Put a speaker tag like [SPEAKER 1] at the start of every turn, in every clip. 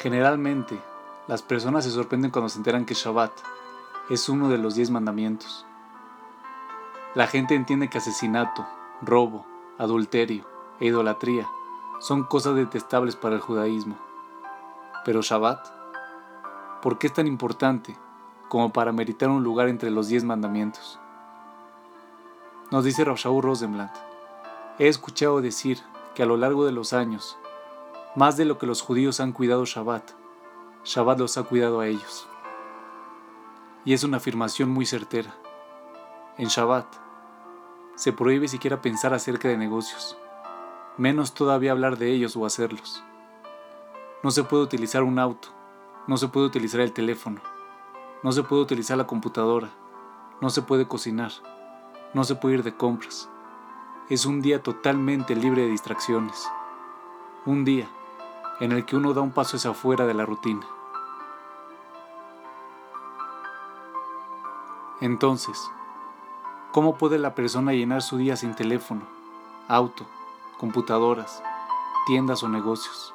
[SPEAKER 1] Generalmente, las personas se sorprenden cuando se enteran que Shabbat es uno de los diez mandamientos. La gente entiende que asesinato, robo, adulterio e idolatría son cosas detestables para el judaísmo. Pero Shabbat, ¿por qué es tan importante como para meritar un lugar entre los diez mandamientos? Nos dice Shaul Rosenblatt, he escuchado decir que a lo largo de los años, más de lo que los judíos han cuidado Shabbat, Shabbat los ha cuidado a ellos. Y es una afirmación muy certera. En Shabbat, se prohíbe siquiera pensar acerca de negocios, menos todavía hablar de ellos o hacerlos. No se puede utilizar un auto, no se puede utilizar el teléfono, no se puede utilizar la computadora, no se puede cocinar, no se puede ir de compras. Es un día totalmente libre de distracciones. Un día en el que uno da un paso hacia afuera de la rutina. Entonces, ¿Cómo puede la persona llenar su día sin teléfono, auto, computadoras, tiendas o negocios?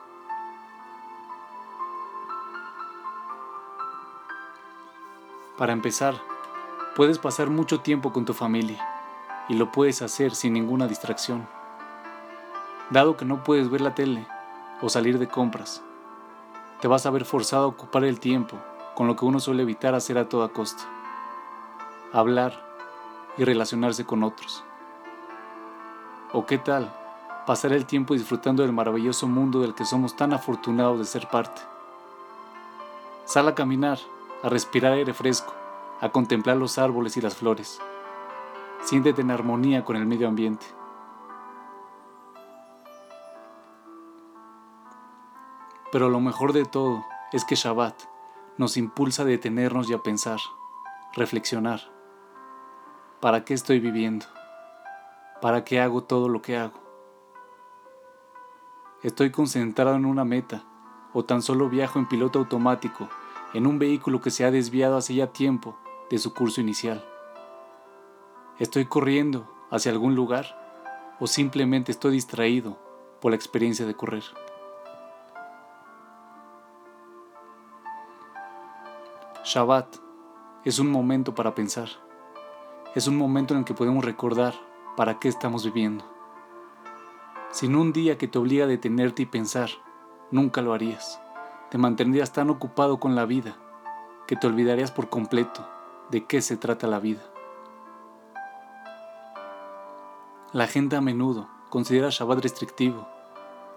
[SPEAKER 1] Para empezar, puedes pasar mucho tiempo con tu familia y lo puedes hacer sin ninguna distracción. Dado que no puedes ver la tele o salir de compras, te vas a ver forzado a ocupar el tiempo con lo que uno suele evitar hacer a toda costa. Hablar, y relacionarse con otros. ¿O qué tal pasar el tiempo disfrutando del maravilloso mundo del que somos tan afortunados de ser parte? Sal a caminar, a respirar aire fresco, a contemplar los árboles y las flores. Siéntete en armonía con el medio ambiente. Pero lo mejor de todo es que Shabbat nos impulsa a detenernos y a pensar, reflexionar ¿Para qué estoy viviendo? ¿Para qué hago todo lo que hago? ¿Estoy concentrado en una meta o tan solo viajo en piloto automático en un vehículo que se ha desviado hace ya tiempo de su curso inicial? ¿Estoy corriendo hacia algún lugar o simplemente estoy distraído por la experiencia de correr? Shabbat es un momento para pensar es un momento en el que podemos recordar para qué estamos viviendo. Sin un día que te obliga a detenerte y pensar, nunca lo harías. Te mantendrías tan ocupado con la vida que te olvidarías por completo de qué se trata la vida. La gente a menudo considera Shabbat restrictivo.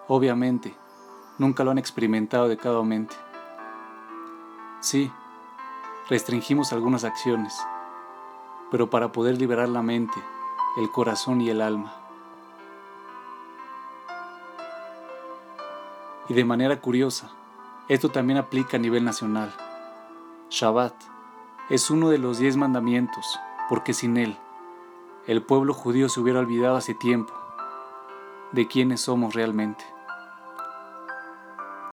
[SPEAKER 1] Obviamente, nunca lo han experimentado adecuadamente. Sí, restringimos algunas acciones, pero para poder liberar la mente, el corazón y el alma. Y de manera curiosa, esto también aplica a nivel nacional. Shabbat es uno de los diez mandamientos, porque sin él, el pueblo judío se hubiera olvidado hace tiempo de quiénes somos realmente.